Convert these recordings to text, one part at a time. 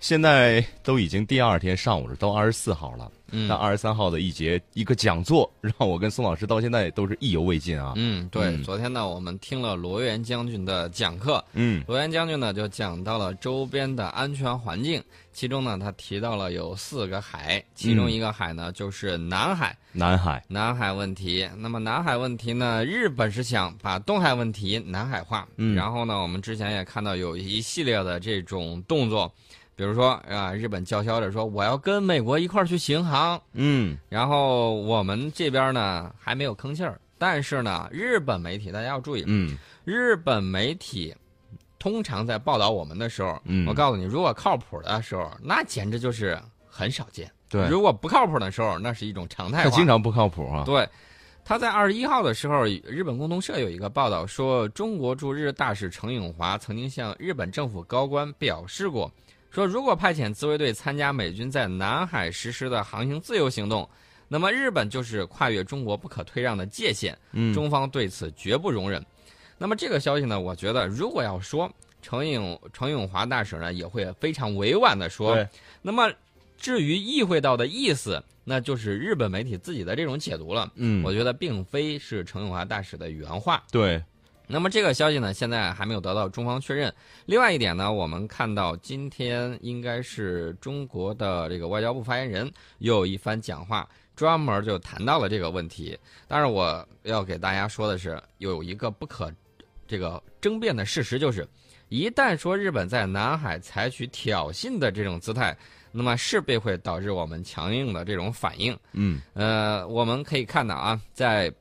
现在都已经第二天上午了，都二十四号了。嗯那二十三号的一节一个讲座，让我跟宋老师到现在都是意犹未尽啊。嗯，对，嗯昨天呢，我们听了罗源将军的讲课，嗯罗源将军呢就讲到了周边的安全环境，其中呢他提到了有四个海，其中一个海呢就是南海，南海，南海问题。那么南海问题呢，日本是想把东海问题南海化，嗯然后呢，我们之前也看到有一系列的这种动作，比如说啊，日本叫嚣着说我要跟美国一块儿去巡航，嗯。然后我们这边呢还没有吭气儿，但是呢，日本媒体大家要注意，嗯。日本媒体通常在报道我们的时候，嗯。我告诉你，如果靠谱的时候，那简直就是很少见；对，如果不靠谱的时候，那是一种常态化。他经常不靠谱啊。对，他在二十一号的时候，日本共同社有一个报道说，中国驻日大使程永华曾经向日本政府高官表示过，说如果派遣自卫队参加美军在南海实施的航行自由行动，那么日本就是跨越中国不可退让的界限，嗯中方对此绝不容忍。那么这个消息呢，我觉得如果要说程永程永华大使呢，也会非常委婉的说，那么至于意会到的意思，那就是日本媒体自己的这种解读了。嗯，我觉得并非是程永华大使的原话。对，那么这个消息呢，现在还没有得到中方确认。另外一点呢，我们看到今天应该是中国的这个外交部发言人又有一番讲话，专门就谈到了这个问题。但是我要给大家说的是，有一个不可这个争辩的事实，就是一旦说日本在南海采取挑衅的这种姿态，那么势必会导致我们强硬的这种反应。嗯呃，我们可以看到啊，在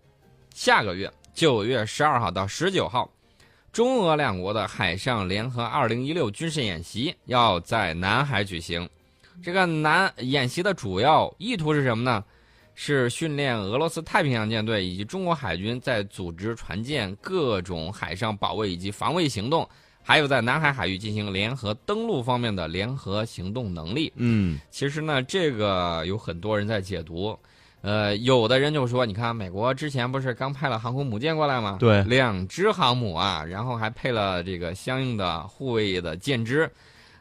下个月九月十二号到十九号，中俄两国的海上联合二零一六军事演习要在南海举行。这个南演习的主要意图是什么呢？是训练俄罗斯太平洋舰队以及中国海军在组织船舰各种海上保卫以及防卫行动，还有在南海海域进行联合登陆方面的联合行动能力。嗯其实呢，这个有很多人在解读，呃，有的人就说，你看美国之前不是刚派了航空母舰过来吗？对两只航母啊，然后还配了这个相应的护卫的舰只。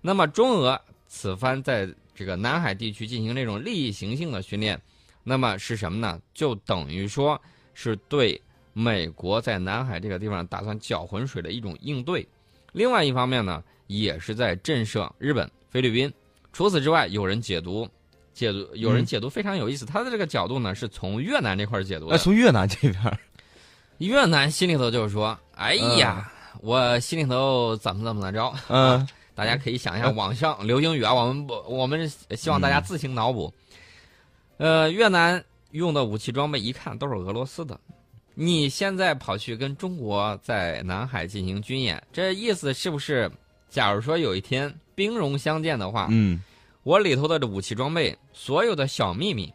那么中俄此番在这个南海地区进行这种利益行性的训练，那么是什么呢？就等于说是对美国在南海这个地方打算搅浑水的一种应对。另外一方面呢，也是在震慑日本、菲律宾。除此之外，有人解读，解读有人嗯解读非常有意思，他的这个角度呢是从越南这块儿解读哎，的。从越南这边，越南心里头就是说，哎呀，我心里头怎么怎么的着。嗯 大家可以想一下网上流行语啊，我们不，我们希望大家自行脑补。呃，越南用的武器装备一看都是俄罗斯的，你现在跑去跟中国在南海进行军演，这意思是不是？假如说有一天兵戎相见的话，嗯，我里头的这武器装备所有的小秘密，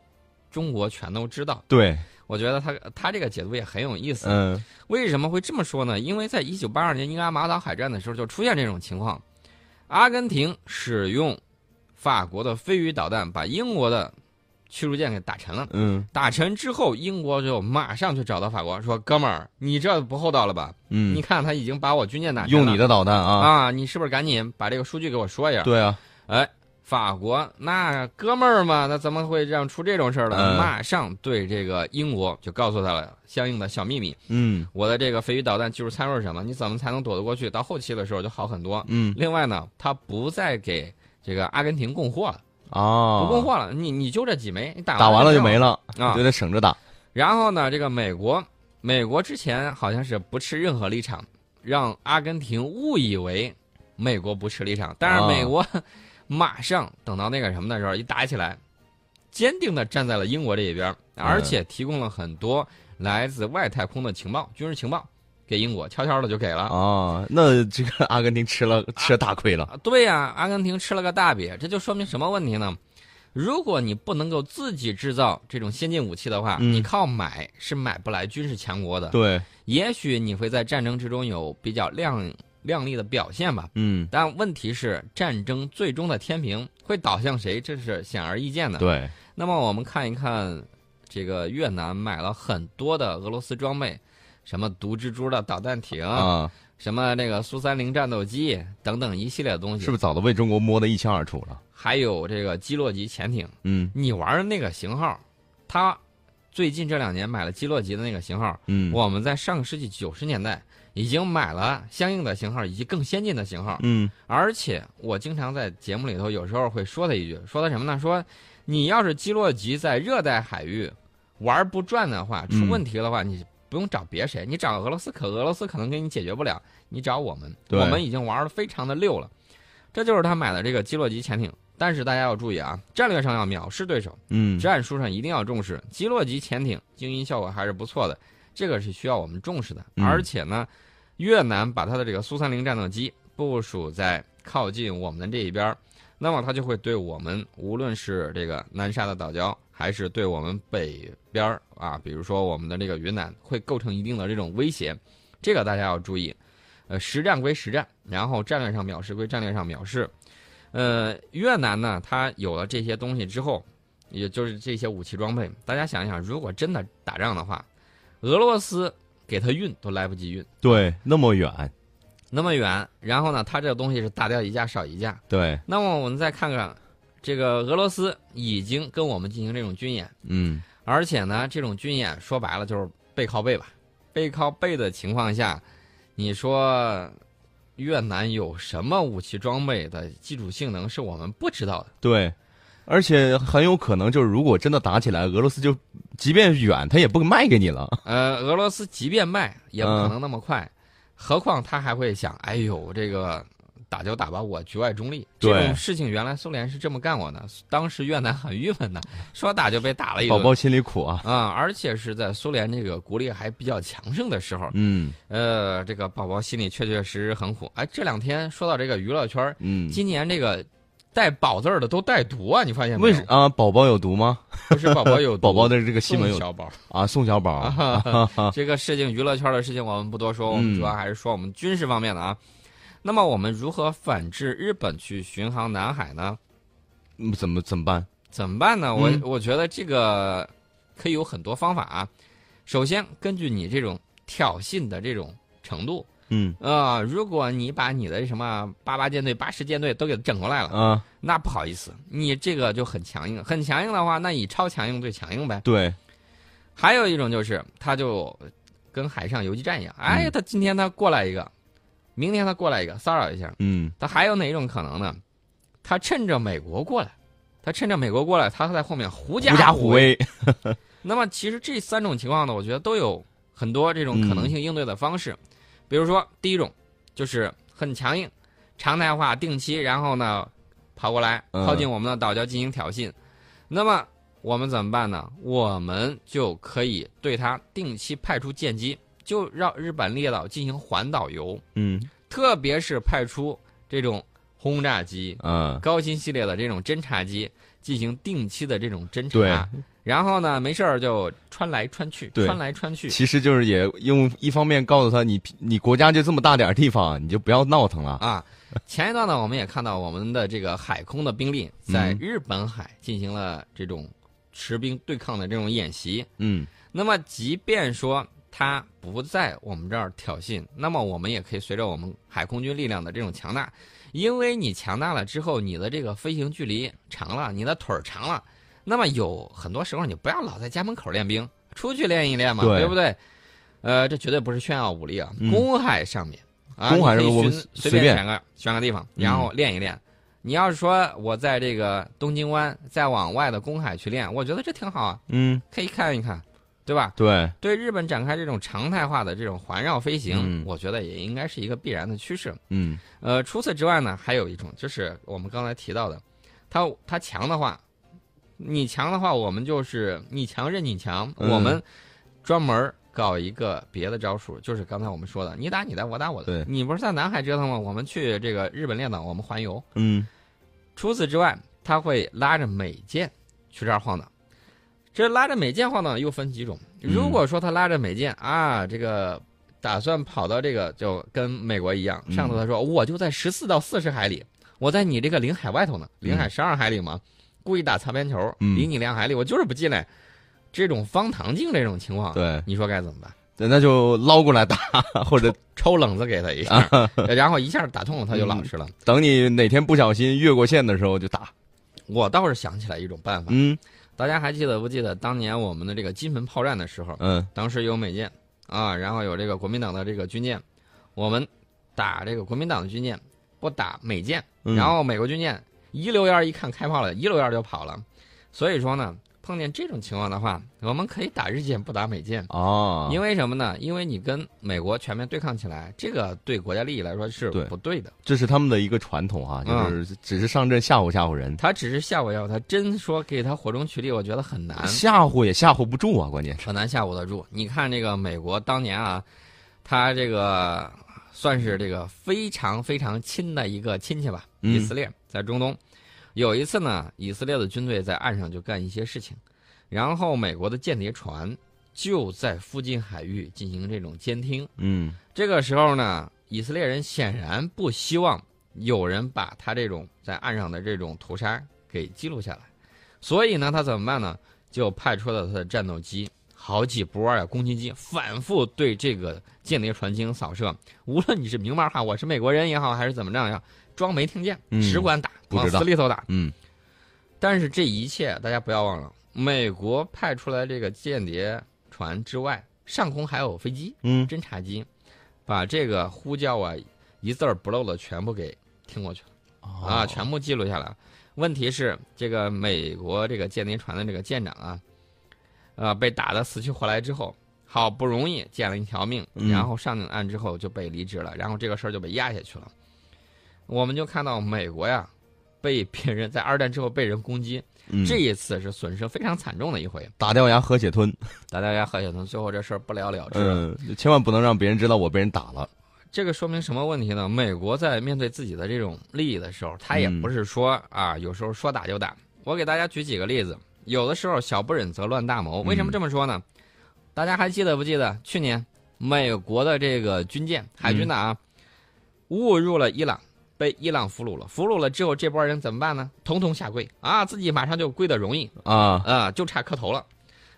中国全都知道。对，我觉得他他这个解读也很有意思。嗯为什么会这么说呢？因为在一九八二年英阿马岛海战的时候就出现这种情况，阿根廷使用法国的飞鱼导弹把英国的驱逐舰给打沉了。嗯打沉之后，英国就马上去找到法国，说：“哥们儿，你这不厚道了吧？嗯，你看他已经把我军舰打沉了，用你的导弹啊，啊，你是不是赶紧把这个数据给我说一下？”对啊，哎，法国那哥们儿嘛，那怎么会这样出这种事儿呢？嗯马上对这个英国就告诉他了相应的小秘密。嗯我的这个飞鱼导弹技术参数是什么？你怎么才能躲得过去？到后期的时候就好很多。嗯另外呢，他不再给这个阿根廷供货了，哦，不供货了，你你就这几枚，你打打完了就就没了，啊就得省着打。然后呢，这个美国，美国之前好像是不持任何立场，让阿根廷误以为美国不持立场，但是啊美国马上等到那个什么的时候，一打起来，坚定的站在了英国这一边，而且提供了很多来自外太空的情报、军事情报给英国，悄悄的就给了。啊，那这个阿根廷吃了吃了大亏了。啊，对呀、阿根廷吃了个大瘪，这就说明什么问题呢？如果你不能够自己制造这种先进武器的话，嗯你靠买是买不来军事强国的。对，也许你会在战争之中有比较亮亮丽的表现吧，嗯，但问题是战争最终的天平会倒向谁，这是显而易见的。对，那么我们看一看，这个越南买了很多的俄罗斯装备，什么毒蜘蛛的导弹艇，啊，什么那个苏三零战斗机等等一系列的东西，是不是早都被中国摸得一清二楚了？还有这个基洛级潜艇，嗯。你玩的那个型号，他最近这两年买了基洛级的那个型号，嗯。我们在上个世纪九十年代已经买了相应的型号以及更先进的型号，嗯而且我经常在节目里头有时候会说他一句，说他什么呢？说你要是基洛级在热带海域玩不转的话，出嗯问题的话，你不用找别谁，你找俄罗斯可俄罗斯可能给你解决不了，你找我们，我们已经玩的非常的溜了。这就是他买的这个基洛级潜艇，但是大家要注意啊，战略上要藐视对手，嗯战术上一定要重视。基洛级潜艇静音效果还是不错的，这个是需要我们重视的。嗯而且呢，越南把它的这个苏三零战斗机部署在靠近我们的这一边，那么它就会对我们无论是这个南沙的岛礁，还是对我们北边儿啊，比如说我们的这个云南，会构成一定的这种威胁。这个大家要注意。呃，实战归实战，然后战略上藐视归战略上藐视。呃，越南呢，它有了这些东西之后，也就是这些武器装备，大家想一想，如果真的打仗的话，俄罗斯给他运都来不及运，对，那么远，那么远，然后呢，他这个东西是大掉一架少一架。对，那么我们再看看，这个俄罗斯已经跟我们进行这种军演，嗯。而且呢，这种军演说白了就是背靠背吧，背靠背的情况下，你说越南有什么武器装备的基础性能是我们不知道的？对，而且很有可能就是如果真的打起来，俄罗斯就即便远，他也不卖给你了。呃，俄罗斯即便卖，也不可能那么快，何况他还会想，哎呦，这个打就打吧，我局外中立。这对种事情原来苏联是这么干过的，当时越南很郁闷的，说打就被打了一顿。宝宝心里苦啊。啊、而且是在苏联这个国力还比较强盛的时候，嗯呃，这个宝宝心里确确实实很苦。哎，这两天说到这个娱乐圈，嗯，今年这个带“宝”字儿的都带毒啊，你发现没有？为什啊？宝宝有毒吗？不是宝宝有毒 宝宝的这个新闻有宋小宝。啊，宋小宝啊，这个事情，娱乐圈的事情我们不多说，我们嗯主要还是说我们军事方面的啊。那么我们如何反制日本去巡航南海呢？嗯怎么怎么办？怎么办呢？我、嗯我觉得这个可以有很多方法啊。首先，根据你这种挑衅的这种程度，嗯呃，如果你把你的什么八八舰队、八十舰队都给整过来了，啊，那不好意思，你这个就很强硬，很强硬的话，那以超强硬对强硬呗。对，还有一种就是，他就跟海上游击战一样，哎，嗯他今天他过来一个，明天他过来一个，骚扰一下。嗯他还有哪种可能呢？他趁着美国过来，他趁着美国过来，他在后面狐假虎威。那么其实这三种情况呢，我觉得都有很多这种可能性应对的方式。比如说，第一种就是很强硬、常态化、定期，然后呢跑过来嗯靠近我们的岛礁进行挑衅。那么我们怎么办呢？我们就可以对他定期派出舰机，就绕日本列岛进行环岛游，嗯特别是派出这种轰炸机、嗯，高新系列的这种侦察机进行定期的这种侦对察。然后呢，没事儿就穿来穿去，穿来穿去。其实就是也用一方面告诉他，你你国家就这么大点儿地方，你就不要闹腾了。啊，前一段呢，我们也看到我们的这个海空的兵力在嗯日本海进行了这种持兵对抗的这种演习。嗯那么，即便说他不在我们这儿挑衅，那么我们也可以随着我们海空军力量的这种强大，因为你强大了之后，你的这个飞行距离长了，你的腿儿长了，那么有很多时候你不要老在家门口练兵，出去练一练嘛，对不对？呃，这绝对不是炫耀武力啊，嗯公海上面，啊，公海你可以上我们寻随随便选个选个地方，嗯然后练一练。你要是说我在这个东京湾再往外的公海去练，我觉得这挺好啊，嗯，可以看一看，对吧？对，对日本展开这种常态化的这种环绕飞行，嗯我觉得也应该是一个必然的趋势。嗯呃，除此之外呢，还有一种就是我们刚才提到的，它它强的话，你强的话，我们就是你强任你强，嗯我们专门搞一个别的招数，就是刚才我们说的，你打你的，我打我的对。你不是在南海折腾吗？我们去这个日本列岛，我们环游。嗯除此之外，他会拉着美舰去这儿晃荡。这拉着美舰晃荡又分几种。嗯如果说他拉着美舰啊，这个打算跑到这个就跟美国一样，嗯上头他说我就在十四到四十海里，我在你这个领海外头呢，领海十二海里嘛，故意打擦边球，嗯离你两海里，我就是不进来。这种方唐镜这种情况，对你说该怎么办？对那就捞过来打，或者抽冷子给他一下，然后一下打痛了，他就老实了。等你哪天不小心越过线的时候就打。我倒是想起来一种办法，嗯，大家还记得不记得当年我们的这个金门炮战的时候，嗯，当时有美舰啊，然后有这个国民党的这个军舰，我们打这个国民党的军舰，不打美舰，嗯然后美国军舰一溜烟儿一看开炮了，一溜烟儿就跑了。所以说呢，碰见这种情况的话，我们可以打日舰不打美舰。哦，因为什么呢？因为你跟美国全面对抗起来，这个对国家利益来说是不对的。这是他们的一个传统啊，嗯就是只是上阵吓唬吓唬人，他只是吓唬吓唬，他真说给他火中取栗，我觉得很难，吓唬也吓唬不住啊，关键是。很难吓唬得住。你看这个美国当年啊，他这个算是这个非常非常亲的一个亲戚吧，嗯以色列在中东。有一次呢，以色列的军队在岸上就干一些事情，然后美国的间谍船就在附近海域进行这种监听。嗯这个时候呢，以色列人显然不希望有人把他这种在岸上的这种屠杀给记录下来，所以呢，他怎么办呢？就派出了他的战斗机好几波啊、攻击机，反复对这个间谍船进行扫射。无论你是明码哈，我是美国人也好，还是怎么着呀，装没听见，嗯只管打，往死里头打。嗯但是这一切大家不要忘了，美国派出来这个间谍船之外，上空还有飞机。嗯侦察机把这个呼叫啊一字儿不漏的全部给听过去了啊，全部记录下来了。问题是这个美国这个间谍船的这个舰长啊，呃，被打的死去活来之后，好不容易捡了一条命，嗯然后上岸之后就被离职了，然后这个事儿就被压下去了。我们就看到美国呀，被别人在二战之后被人攻击，嗯这一次是损失非常惨重的一回，打掉牙喝血吞，打掉牙喝血吞，最后这事儿不了了之了。嗯，千万不能让别人知道我被人打了。这个说明什么问题呢？美国在面对自己的这种利益的时候，他也嗯不是说、啊，有时候说打就打。我给大家举几个例子，有的时候小不忍则乱大谋。为什么这么说呢？大家还记得不记得去年美国的这个军舰海军的啊，误入了伊朗，被伊朗俘虏了。俘虏了之后，这波人怎么办呢？统统下跪啊，自己马上就跪得容易啊，啊，就差磕头了。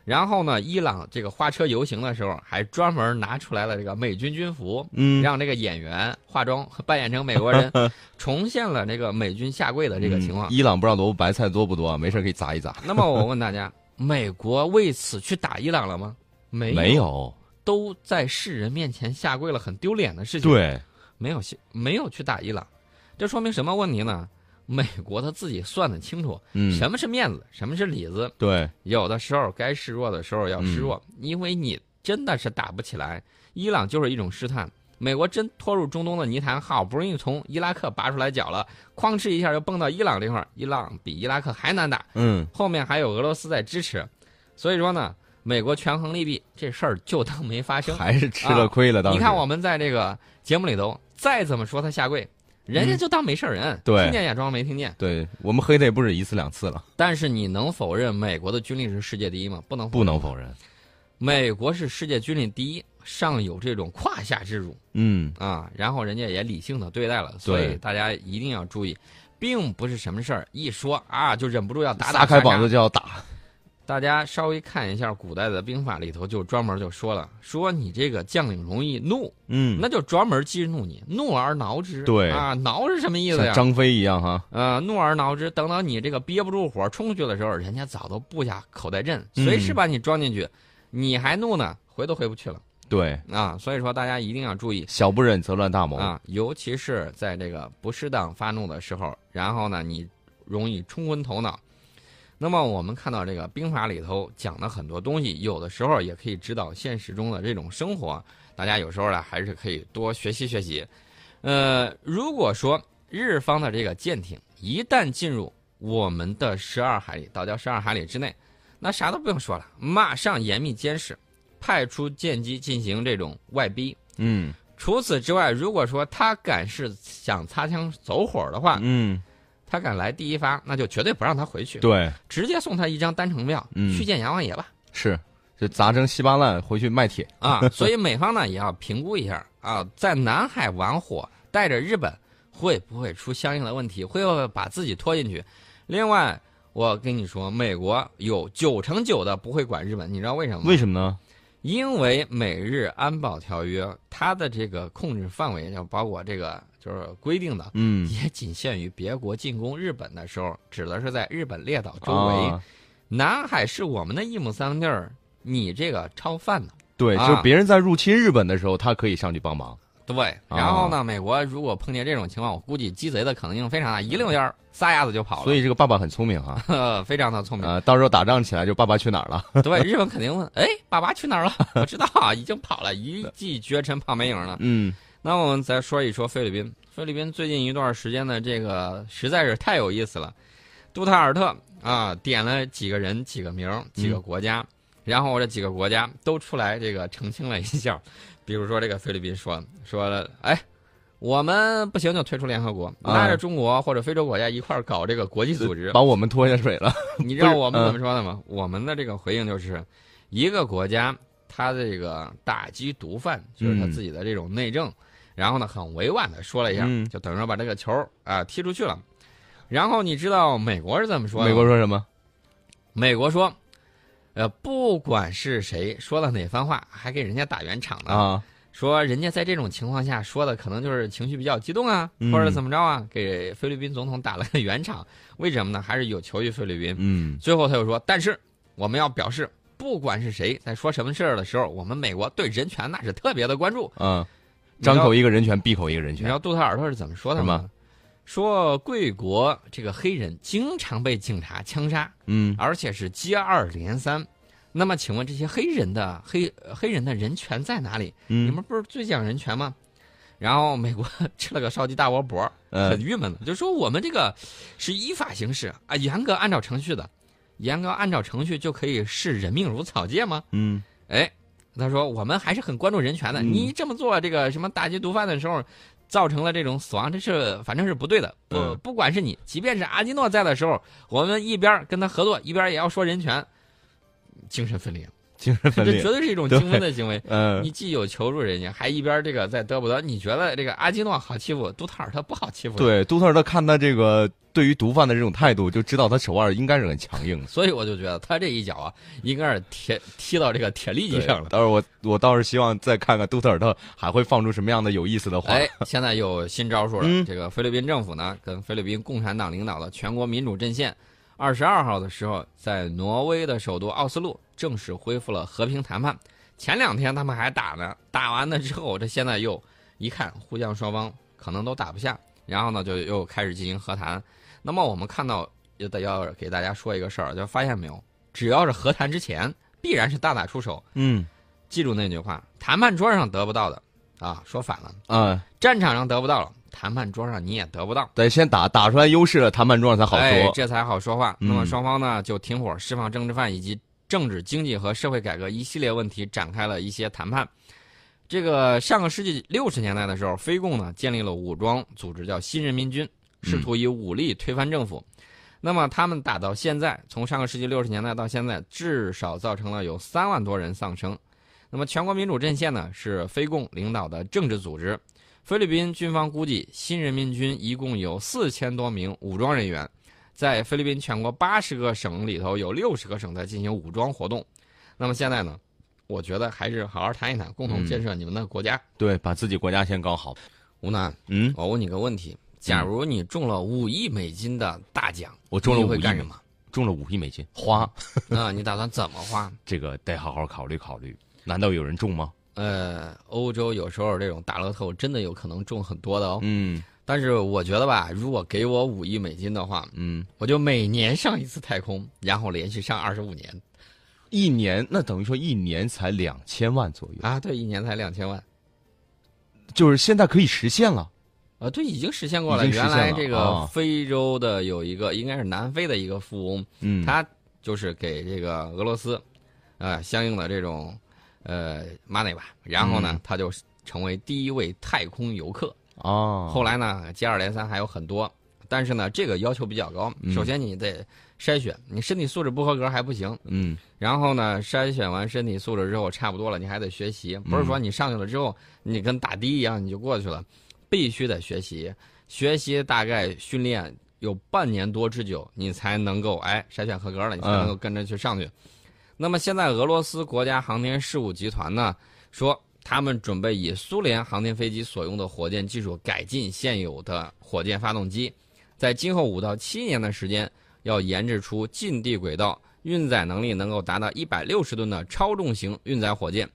然后呢，伊朗这个花车游行的时候，还专门拿出来了这个美军军服，嗯，让这个演员化妆扮演成美国人，重现了这个美军下跪的这个情况。嗯伊朗不知道萝卜白菜多不多，没事可以砸一砸。那么我问 大家，美国为此去打伊朗了吗？没有，没有，都在世人面前下跪了，很丢脸的事情。，对，没有下没有去打伊朗，这说明什么问题呢？美国他自己算得清楚，嗯，什么是面子，什么是里子。对，有的时候该示弱的时候要示弱，嗯因为你真的是打不起来。伊朗就是一种试探，美国真拖入中东的泥潭，好不容易从伊拉克拔出来脚了，哐哧一下又蹦到伊朗这块儿，伊朗比伊拉克还难打，嗯，后面还有俄罗斯在支持，所以说呢，美国权衡利弊，这事儿就当没发生。还是吃了亏了。当你看我们在这个节目里头，再怎么说他下跪，人家就当没事儿人，嗯对听见也装没听见。对我们黑他也不止一次两次了，但是你能否认美国的军力是世界第一吗？不能，不能否认。美国是世界军力第一，尚有这种胯下之辱嗯，啊，然后人家也理性的对待了，所以大家一定要注意，并不是什么事儿一说啊就忍不住要打打撒开膀子就要打。大家稍微看一下古代的兵法里头，就专门就说了，说你这个将领容易怒，嗯，那就专门激怒你，怒而挠之。对啊，挠是什么意思呀？像张飞一样哈。呃，怒而挠之，等到你这个憋不住火冲出去的时候，人家早都布下口袋阵，嗯随时把你装进去，你还怒呢，回都回不去了对，啊！所以说大家一定要注意小不忍则乱大谋。啊，尤其是在这个不适当发怒的时候，然后呢，你容易冲昏头脑。那么我们看到这个兵法里头讲的很多东西，有的时候也可以指导现实中的这种生活，大家有时候呢还是可以多学习学习。呃，如果说日方的这个舰艇一旦进入我们的十二海里，岛礁十二海里之内，那啥都不用说了，马上严密监视，派出舰机进行这种外逼。嗯除此之外，如果说他敢是想擦枪走火的话，嗯，他敢来第一发，那就绝对不让他回去，对，直接送他一张单程票，嗯去见阎王爷吧。是，就砸成稀巴烂，回去卖铁。啊，所以美方呢也要评估一下啊，在南海玩火，带着日本会不会出相应的问题，会不会把自己拖进去？另外，我跟你说，美国有九成九的不会管日本，你知道为什么吗？为什么呢？因为美日安保条约它的这个控制范围，就包括这个就是规定的，嗯，也仅限于别国进攻日本的时候，指的是在日本列岛周围。啊南海是我们的一亩三分地儿，你这个超犯的。对，啊就是别人在入侵日本的时候，他可以上去帮忙。对，然后呢，美国如果碰见这种情况，我估计鸡贼的可能性非常大，一溜烟儿撒丫子就跑了。所以这个爸爸很聪明哈，以非常的聪明。啊，到时候打仗起来就爸爸去哪儿了？对，日本肯定问，哎，爸爸去哪儿了？我知道啊，已经跑了，一骑绝尘跑没影了。嗯那我们再说一说菲律宾。菲律宾最近一段时间的这个实在是太有意思了。杜特尔特啊，点了几个人、几个名儿、几个国家，然后这几个国家都出来这个澄清了一下。比如说这个菲律宾说说了，哎，我们不行就退出联合国，啊拉着中国或者非洲国家一块儿搞这个国际组织。把我们拖下水了。你知道我们嗯怎么说的吗？我们的这个回应就是，一个国家他这个打击毒贩，就是他嗯自己的这种内政，然后呢很委婉的说了一下，嗯就等于说把这个球儿啊、踢出去了。然后你知道美国是怎么说的？美国说什么？美国说，呃，不管是谁说了哪番话，还给人家打圆场呢。啊，说人家在这种情况下说的可能就是情绪比较激动啊，嗯或者怎么着啊，给菲律宾总统打了个圆场。为什么呢？还是有求于菲律宾。嗯最后他又说，但是我们要表示，不管是谁在说什么事儿的时候，我们美国对人权那是特别的关注。啊，你知道张口一个人权，闭口一个人权你知道。杜特尔特是怎么说的什吗？说贵国这个黑人经常被警察枪杀，嗯而且是接二连三。那么，请问这些黑人的黑呃黑人的人权在哪里？你嗯们不是最讲人权吗？然后美国 吃了个烧鸡大窝脖，呃很郁闷的，就说我们这个是依法行事啊，严格按照程序的，严格按照程序就可以视人命如草芥吗？嗯哎，他说我们还是很关注人权的。嗯你这么做这个什么打击毒贩的时候，造成了这种死亡，这是反正是不对的。不，嗯不管是你，即便是阿基诺在的时候，我们一边跟他合作，一边也要说人权，精神分裂，精神分这绝。对是一种对精分的行为。嗯你既有求助人家，还一边这个在得不得？你觉得这个阿基诺好欺负，杜特尔特不好欺负？，对，杜特尔特看他这个对于毒贩的这种态度，就知道他手腕应该是很强硬。所以我就觉得他这一脚啊，应该是铁踢到这个铁力机上了。到时候我我倒是希望再看看杜特尔特还会放出什么样的有意思的话。哎，现在有新招数了。嗯这个菲律宾政府呢，跟菲律宾共产党领导的全国民主阵线，二十二号的时候，在挪威的首都奥斯陆正式恢复了和平谈判。前两天他们还打呢，打完了之后，这现在又一看，互相双方可能都打不下，然后呢，就又开始进行和谈。那么我们看到，也得要给大家说一个事儿，就发现没有，只要是和谈之前，必然是大打出手。嗯记住那句话，谈判桌上得不到的，啊，说反了。嗯，战场上得不到了，谈判桌上你也得不到，得先打打出来优势了，谈判桌上才好说。哎这才好说话。嗯那么双方呢就停火、释放政治犯以及政治、经济和社会改革一系列问题展开了一些谈判。这个上个世纪六十年代的时候，非共呢建立了武装组织，叫新人民军，试图以武力推翻政府。那么他们打到现在，从上个世纪六十年代到现在，至少造成了有三万多人丧生。那么全国民主阵线呢是非共领导的政治组织，菲律宾军方估计，新人民军一共有四千多名武装人员，在菲律宾全国八十个省里头有六十个省在进行武装活动。那么现在呢，我觉得还是好好谈一谈，共同建设你们的国家。对，把自己国家先搞好。吴楠，嗯，我问你个问题：假如你中了五亿美金的大奖，你我中了五亿会干什么？中了五亿美金，花那，你打算怎么花？这个得好好考虑考虑。难道有人中吗？呃，欧洲有时候这种大乐透真的有可能中很多的哦。嗯但是我觉得吧，如果给我五亿美金的话，嗯，我就每年上一次太空，然后连续上二十五年一年那等于说一年才两千万左右，啊，对，一年才两千万。就是现在可以实现了。啊，对，已经实现过了。原来这个啊非洲的有一个，应该是南非的一个富翁，嗯，他就是给这个俄罗斯，呃，相应的这种呃 money 吧，然后呢，嗯他就成为第一位太空游客。哦，后来呢，接二连三还有很多，但是呢，这个要求比较高。嗯首先你得筛选，你身体素质不合格还不行。嗯然后呢，筛选完身体素质之后差不多了，你还得学习，不是说你上去了之后你跟打的一样你就过去了，必须得学习。学习大概训练有半年多之久，你才能够哎筛选合格了，你才能够跟着去上去。那么现在俄罗斯国家航天事务集团呢说，他们准备以苏联航天飞机所用的火箭技术改进现有的火箭发动机，在今后五到七年的时间，要研制出近地轨道运载能力能够达到一百六十吨的超重型运载火箭。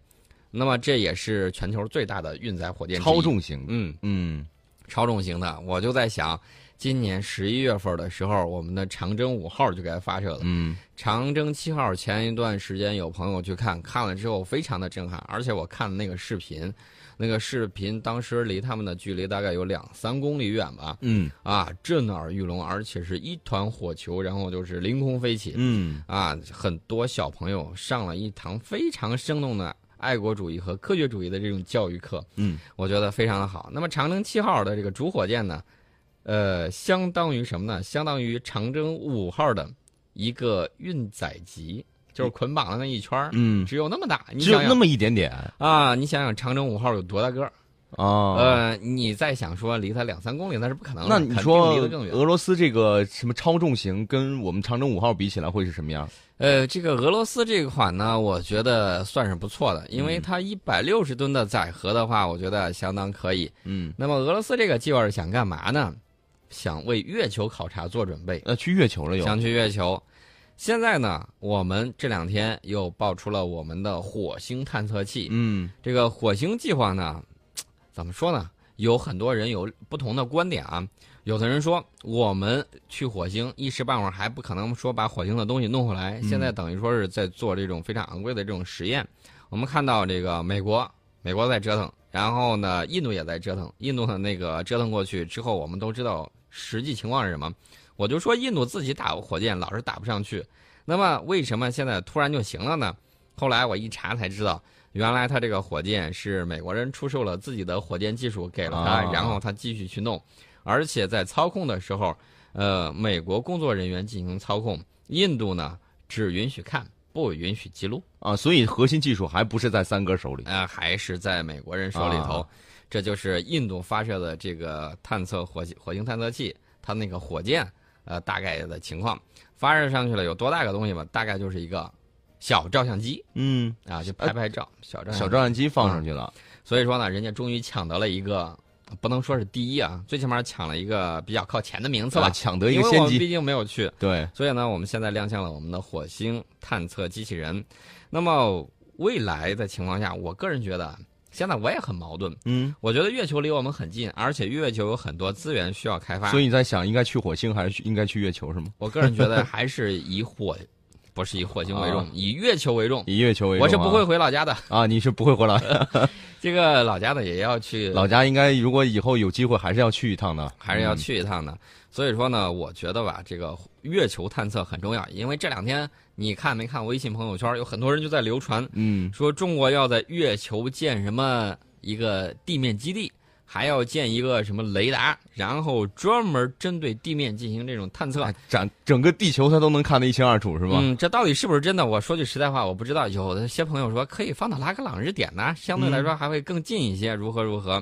那么这也是全球最大的运载火箭。超重型，嗯嗯，超重型的，我就在想。今年十一月份的时候，我们的长征五号就该发射了。嗯，长征七号前一段时间有朋友去看，看了之后非常的震撼，而且我看的那个视频，那个视频当时离他们的距离大概有两三公里远吧。嗯，啊，震耳欲聋，而且是一团火球，然后就是凌空飞起。嗯，啊，很多小朋友上了一堂非常生动的爱国主义和科学主义的这种教育课。嗯，我觉得非常的好。那么长征七号的这个主火箭呢？呃，相当于什么呢？相当于长征五号的一个运载级，就是捆绑的那一圈嗯，只有那么大，只有那么一点点啊！你想想，长征五号有多大个儿啊？呃，你再想说离它两三公里，那是不可能。那你说离得更远。俄罗斯这个什么超重型跟我们长征五号比起来会是什么样？呃，这个俄罗斯这款呢，我觉得算是不错的，因为它一百六十吨的载荷的话，我觉得相当可以。嗯，那么俄罗斯这个计划是想干嘛呢？想为月球考察做准备，呃，去月球了又想去月球。现在呢，我们这两天又爆出了我们的火星探测器。嗯，这个火星计划呢，怎么说呢？有很多人有不同的观点啊。有的人说，我们去火星一时半会儿还不可能说把火星的东西弄回来。现在等于说是在做这种非常昂贵的这种实验。我们看到这个美国，美国在折腾，然后呢，印度也在折腾。印度的那个折腾过去之后，我们都知道。实际情况是什么？我就说印度自己打火箭老是打不上去，那么为什么现在突然就行了呢？后来我一查才知道，原来他这个火箭是美国人出售了自己的火箭技术给了他，然后他继续去弄，而且在操控的时候，呃，美国工作人员进行操控，印度呢只允许看，不允许记录啊，所以核心技术还不是在三哥手里，呃，还是在美国人手里头。这就是印度发射的这个探测火星火星探测器，它那个火箭，呃，大概的情况，发射上去了有多大个东西吧？大概就是一个小照相机，嗯，啊，就拍拍照，小照小照相机放上去了。所以说呢，人家终于抢得了一个，不能说是第一啊，最起码抢了一个比较靠前的名次吧，抢得一个先机。毕竟没有去，对，所以呢，我们现在亮相了我们的火星探测机器人。那么未来的情况下，我个人觉得。现在我也很矛盾，嗯，我觉得月球离我们很近，而且月球有很多资源需要开发。所以你在想，应该去火星还是应该去月球是吗？我个人觉得 还是以火，不是以火星为重，以月球为重。以月球为重，我是不会回老家的啊！你是不会回老家，这个老家的也要去。老家应该如果以后有机会，还是要去一趟的，还是要去一趟的。所以说呢，我觉得吧，这个月球探测很重要，因为这两天。你看没看微信朋友圈？有很多人就在流传，嗯，说中国要在月球建什么一个地面基地，还要建一个什么雷达，然后专门针对地面进行这种探测，整整个地球它都能看得一清二楚，是吧？嗯，这到底是不是真的？我说句实在话，我不知道。有的些朋友说可以放到拉格朗日点呢，相对来说还会更近一些，如何如何？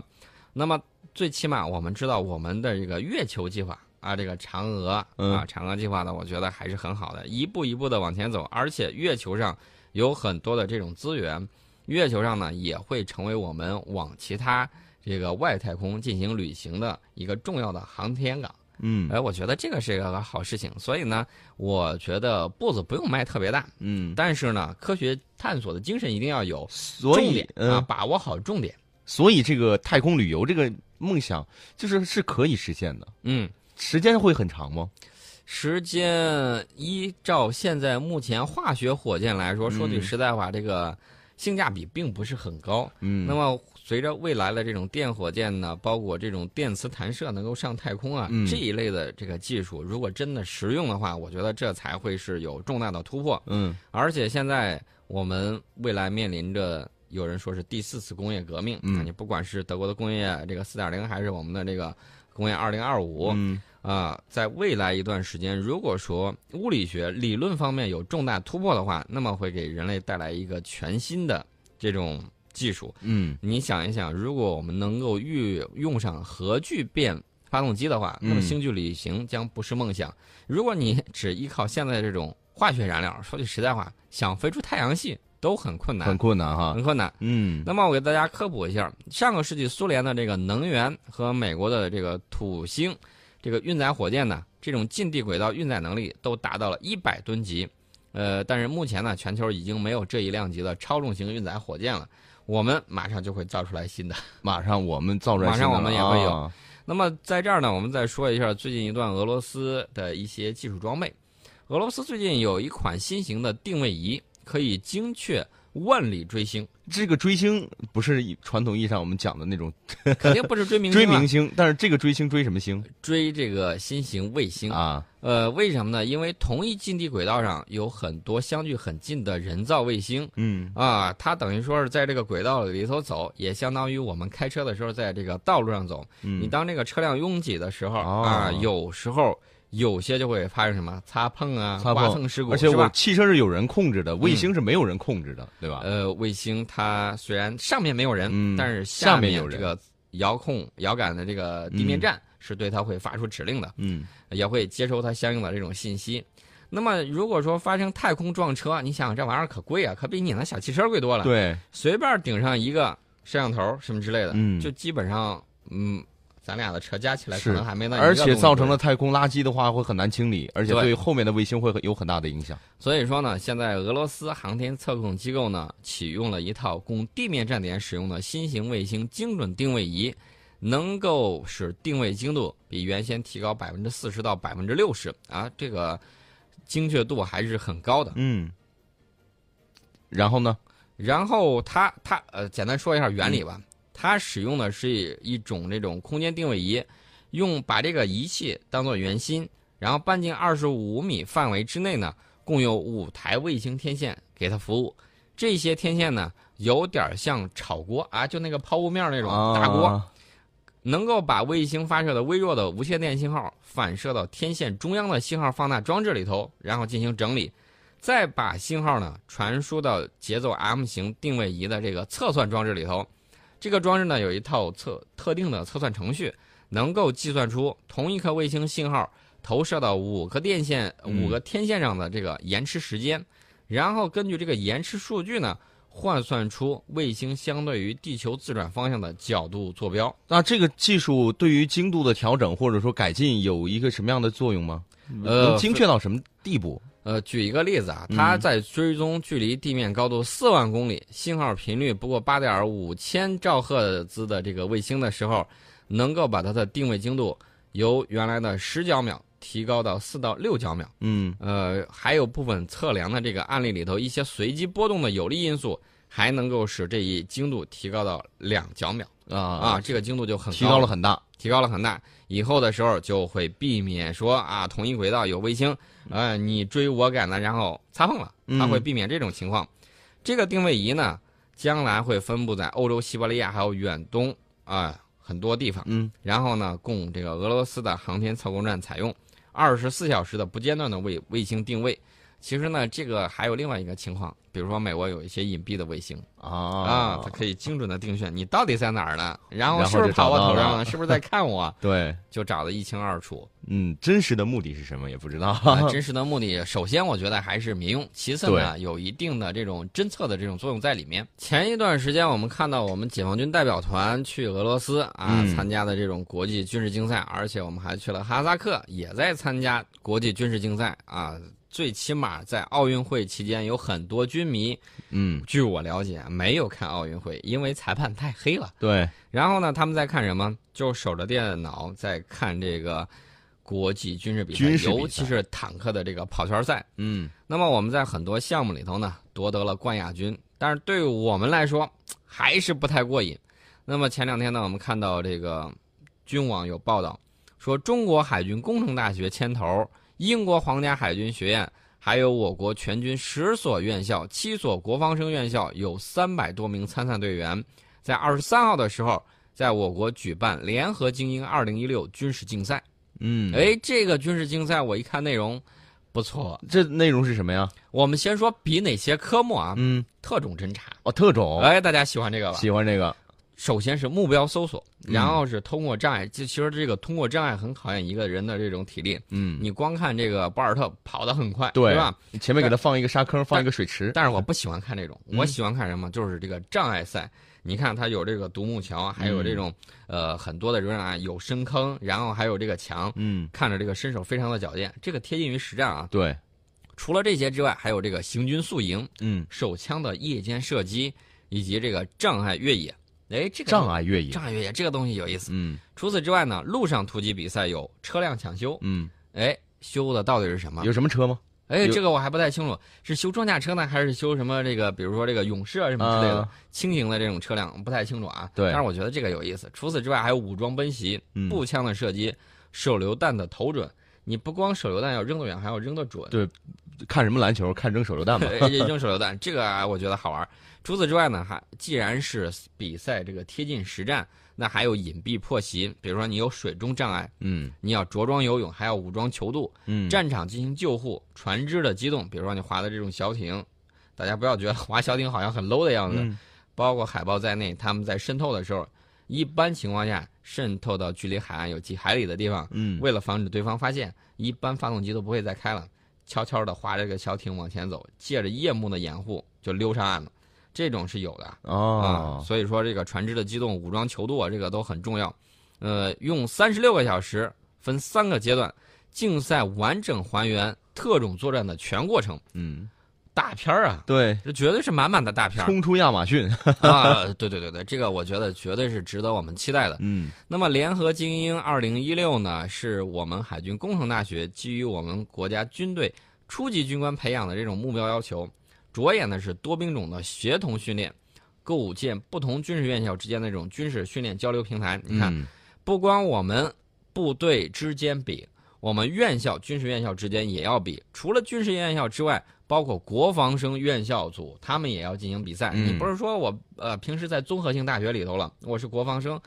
那么最起码我们知道我们的这个月球计划。啊，这个嫦娥啊，嫦娥计划呢，我觉得还是很好的，一步一步的往前走。而且月球上有很多的这种资源，月球上呢也会成为我们往其他这个外太空进行旅行的一个重要的航天港。嗯，哎，我觉得这个是一个好事情。所以呢，我觉得步子不用迈特别大。嗯，但是呢，科学探索的精神一定要有重点啊，把握好重点。所以这个太空旅游这个梦想就是是可以实现的。嗯。时间会很长吗？时间依照现在目前化学火箭来说，说句实在话，这个性价比并不是很高。嗯。那么随着未来的这种电火箭呢，包括这种电磁弹射能够上太空啊，这一类的这个技术，如果真的实用的话，我觉得这才会是有重大的突破。嗯。而且现在我们未来面临着有人说是第四次工业革命。嗯。你不管是德国的工业这个四点零，还是我们的这个。工业二零二五，嗯啊，在未来一段时间，如果说物理学理论方面有重大突破的话，那么会给人类带来一个全新的这种技术。嗯，你想一想，如果我们能够运用上核聚变。发动机的话，那么嗯星际旅行将不是梦想。如果你只依靠现在这种化学燃料，说句实在话，想飞出太阳系都很困难，很困难哈很。困难。嗯那么我给大家科普一下，上个世纪苏联的这个能源和美国的这个土星这个运载火箭呢，这种近地轨道运载能力都达到了一百吨级。呃，但是目前呢，全球已经没有这一量级的超重型运载火箭了。我们马上就会造出来新的。马上我们造出来马上我们也会有啊那么在这儿呢，我们再说一下最近一段俄罗斯的一些技术装备。俄罗斯最近有一款新型的定位仪，可以精确万里追星，这个追星不是传统意义上我们讲的那种 肯定不是追明星、啊，追明星，但是这个追星追什么星追这个新型卫星。啊？呃，为什么呢？因为同一近地轨道上有很多相距很近的人造卫星。嗯啊，它等于说是在这个轨道里头走，也相当于我们开车的时候在这个道路上走。嗯你嗯，当这个车辆拥挤的时候、哦啊，有时候有些就会发生什么擦碰啊、擦碰刮蹭事故，而且？我汽车是有人控制的，卫星是没有人控制的，对吧？呃，卫星它虽然上面没有人，嗯但是下面有人这个遥控遥感的这个地面站是对它会发出指令的，嗯也会接收它相应的这种信息。那么如果说发生太空撞车，你想想这玩意儿可贵啊，可比你那小汽车贵多了。对，随便顶上一个摄像头什么之类的，嗯就基本上，嗯，咱俩的车加起来可能还没那而且造成了太空垃圾的话会很难清理，而且对对后面的卫星会有很大的影响。所以说呢，现在俄罗斯航天测控机构呢启用了一套供地面站点使用的新型卫星精准定位仪，能够使定位精度比原先提高百分之四十到百分之六十啊，这个精确度还是很高的。嗯，然后呢？然后它它呃，简单说一下原理吧。它使用的是一种这种空间定位仪，用把这个仪器当做圆心，然后半径二十五米范围之内呢，共有五台卫星天线给它服务。这些天线呢，有点像炒锅啊，就那个抛物面那种大锅，啊能够把卫星发射的微弱的无线电信号反射到天线中央的信号放大装置里头，然后进行整理，再把信号呢传输到节奏 M 型定位仪的这个测算装置里头。这个装置呢有一套测特定的测算程序，能够计算出同一颗卫星信号投射到五个电线、嗯五个天线上的这个延迟时间，然后根据这个延迟数据呢，换算出卫星相对于地球自转方向的角度坐标。那这个技术对于精度的调整或者说改进有一个什么样的作用吗？呃精确到什么地步？呃，举一个例子啊，嗯它在追踪距离地面高度四万公里、信号频率不过八点五千兆赫兹的这个卫星的时候，能够把它的定位精度由原来的十角秒提高到四到六角秒。嗯呃，还有部分测量的这个案例里头，一些随机波动的有利因素，还能够使这一精度提高到两角秒啊啊，这个精度就很提高了很大。提高了很大。以后的时候就会避免说啊，同一轨道有卫星，呃，你追我赶的，然后擦碰了，它嗯会避免这种情况。这个定位仪呢，将来会分布在欧洲、西伯利亚还有远东啊、很多地方，嗯然后呢，供这个俄罗斯的航天测控站采用，二十四小时的不间断的卫卫星定位。其实呢，这个还有另外一个情况，比如说美国有一些隐蔽的卫星啊，啊它可以精准的定选你到底在哪儿呢，然后是不是跑我头上了，是不是在看我，对，就找得一清二楚。嗯，真实的目的是什么也不知道。啊，真实的目的，首先我觉得还是民用，其次呢，有一定的这种侦测的这种作用在里面。前一段时间我们看到我们解放军代表团去俄罗斯啊、嗯参加的这种国际军事竞赛，而且我们还去了哈萨克，也在参加国际军事竞赛啊。最起码在奥运会期间，有很多军迷，嗯，据我了解，没有看奥运会，因为裁判太黑了。对，然后呢，他们在看什么？就守着电脑在看这个国际军事比赛，比赛尤其是坦克的这个跑圈赛。嗯那么我们在很多项目里头呢夺得了冠亚军，但是对于我们来说还是不太过瘾。那么前两天呢，我们看到这个军网有报道说，中国海军工程大学牵头，英国皇家海军学院，还有我国全军十所院校、七所国防生院校，有三百多名参赛队员，在二十三号的时候，在我国举办联合精英二零一六军事竞赛。嗯，哎，这个军事竞赛我一看内容不错。这内容是什么呀？我们先说比哪些科目啊？嗯，特种侦察。哦，特种，哎，大家喜欢这个吧？喜欢这个。首先是目标搜索，嗯然后是通过障碍。就其实这个通过障碍很考验一个人的这种体力。嗯，你光看这个博尔特跑得很快，对吧？？你前面给他放一个沙坑，放一个水池，但是我不喜欢看这种，嗯我喜欢看什么？就是这个障碍赛。你看，它有这个独木桥，还有这种、呃很多的人啊，有深坑，然后还有这个墙，嗯，看着这个身手非常的矫健。这个贴近于实战啊。对，除了这些之外，还有这个行军宿营、嗯，手枪的夜间射击，以及这个障碍越野。哎，这个障碍越野，障碍越野这个东西有意思。嗯除此之外呢，路上突击比赛有车辆抢修，嗯，哎，修的到底是什么？有什么车吗？哎，这个我还不太清楚，是修装甲车呢，还是修什么这个，比如说这个勇士啊什么之类的、啊轻型的这种车辆，不太清楚啊。对但是我觉得这个有意思。除此之外，还有武装奔袭、嗯步枪的射击、手榴弹的投准。你不光手榴弹要扔得远，还要扔得准。对看什么篮球？看扔手榴弹吧。哎扔手榴弹，这个啊，我觉得好玩。除此之外呢，还既然是比赛这个贴近实战，那还有隐蔽破袭，比如说你有水中障碍，嗯。你要着装游泳，还要武装泅渡，嗯，战场进行救护，船只的机动，比如说你划的这种小艇，大家不要觉得划小艇好像很 low 的样子，嗯。包括海豹在内，他们在渗透的时候，一般情况下渗透到距离海岸有几海里的地方，嗯，为了防止对方发现，一般发动机都不会再开了，悄悄地划着这个小艇往前走，借着夜幕的掩护就溜上岸了，这种是有的。啊，哦，所以说这个船只的机动、武装求渡啊，这个都很重要。呃，用三十六个小时，分三个阶段，竞赛完整还原特种作战的全过程，嗯，大片儿啊，对，这绝对是满满的大片儿冲出亚马逊。啊！对对对对，这个我觉得绝对是值得我们期待的。嗯那么，联合精英二零一六呢，是我们海军工程大学基于我们国家军队初级军官培养的这种目标要求，着眼的是多兵种的协同训练，构建不同军事院校之间的这种军事训练交流平台。你看，嗯不光我们部队之间比，我们院校军事院校之间也要比。除了军事院校之外，包括国防生院校组，他们也要进行比赛。嗯你不是说我呃平时在综合性大学里头了，我是国防生，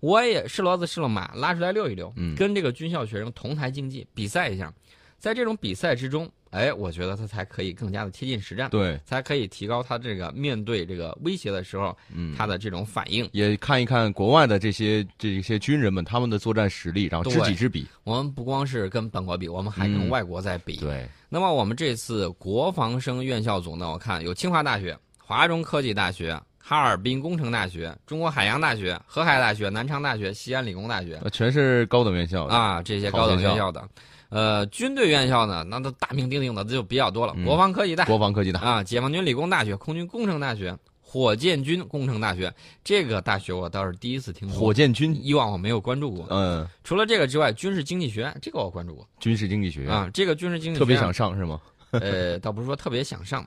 我也是骡子是了马，拉出来溜一溜，嗯跟这个军校学生同台竞技比赛一下。在这种比赛之中，哎，我觉得他才可以更加的贴近实战，对，才可以提高他这个面对这个威胁的时候嗯，他的这种反应。也看一看国外的这些这些军人们他们的作战实力，然后知己知彼。我们不光是跟本国比，我们还跟嗯外国在比。对，那么我们这次国防生院校组呢，我看有清华大学、华中科技大学、哈尔滨工程大学、中国海洋大学、河海大学、南昌大学、西安理工大学呃全是高等院校的。啊，这些高等院校的。呃，军队院校呢，那都大名鼎鼎的就比较多了，嗯。国防科技大国防科技大。啊，解放军理工大学、空军工程大学、火箭军工程大学，这个大学我倒是第一次听说，火箭军，以往我没有关注过。嗯，除了这个之外，军事经济学院这个我关注过。军事经济学。院，啊，这个军事经济学特别想上是吗？呃，倒不是说特别想上，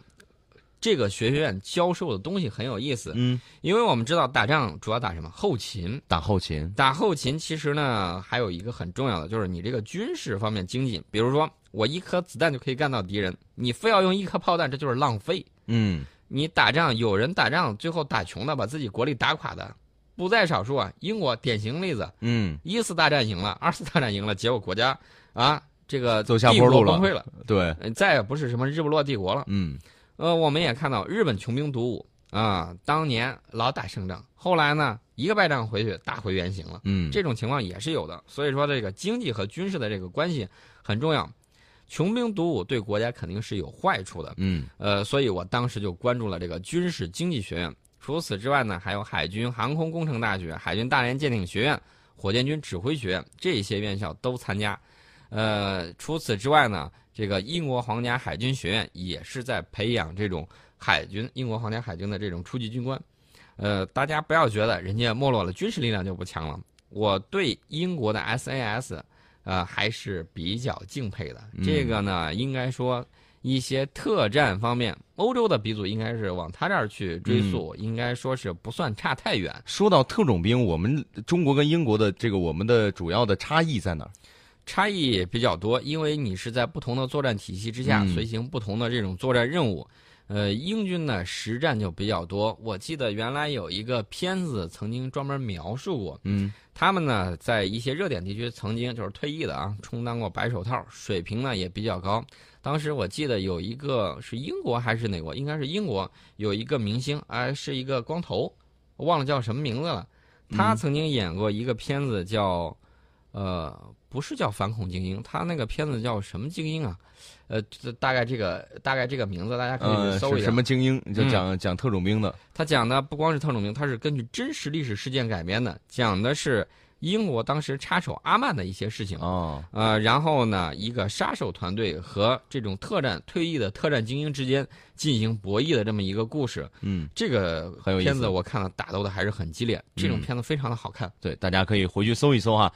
这个学院教授的东西很有意思，嗯，因为我们知道打仗主要打什么？后勤，打后勤。打后勤其实呢还有一个很重要的，就是你这个军事方面精进，比如说我一颗子弹就可以干到敌人，你非要用一颗炮弹，这就是浪费。嗯，你打仗，有人打仗最后打穷的，把自己国力打垮的，不在少数啊。英国典型例子，嗯，一次大战赢了，二次大战赢了，结果国家啊这个走下帝坡路了。国崩溃了，对，呃再也不是什么日不落帝国了。嗯，呃，我们也看到日本穷兵黩武啊，当年老打胜仗，后来呢一个败仗回去打回原形了，嗯，这种情况也是有的。所以说，这个经济和军事的这个关系很重要。穷兵黩武对国家肯定是有坏处的，嗯，呃，所以我当时就关注了这个军事经济学院。除此之外呢，还有海军航空工程大学、海军大连舰艇学院、火箭军指挥学院这些院校都参加。呃，除此之外呢，这个英国皇家海军学院也是在培养这种海军英国皇家海军的这种初级军官。呃，大家不要觉得人家没落了军事力量就不强了。我对英国的 SAS，呃，还是比较敬佩的。嗯这个呢，应该说一些特战方面，欧洲的鼻祖应该是往他这儿去追溯，应该说是不算差太远。说到特种兵，我们中国跟英国的这个我们的主要的差异在哪儿？差异也比较多，因为你是在不同的作战体系之下嗯随行不同的这种作战任务。呃，英军呢实战就比较多。我记得原来有一个片子曾经专门描述过，嗯他们呢在一些热点地区曾经就是退役的啊，充当过白手套，水平呢也比较高。当时我记得有一个是英国还是哪国，应该是英国有一个明星，哎、是一个光头，我忘了叫什么名字了。他嗯曾经演过一个片子叫，呃，不是叫《反恐精英》，他那个片子叫什么精英啊？呃，这大概这个大概这个名字大家可以搜一下。是什么精英？就嗯讲讲特种兵的。他讲的不光是特种兵，他是根据真实历史事件改编的，讲的是英国当时插手阿曼的一些事情。哦，呃，然后呢，一个杀手团队和这种特战退役的特战精英之间进行博弈的这么一个故事。嗯，这个片子我看了，打斗的还是很激烈，这种嗯片子非常的好看。对，大家可以回去搜一搜哈。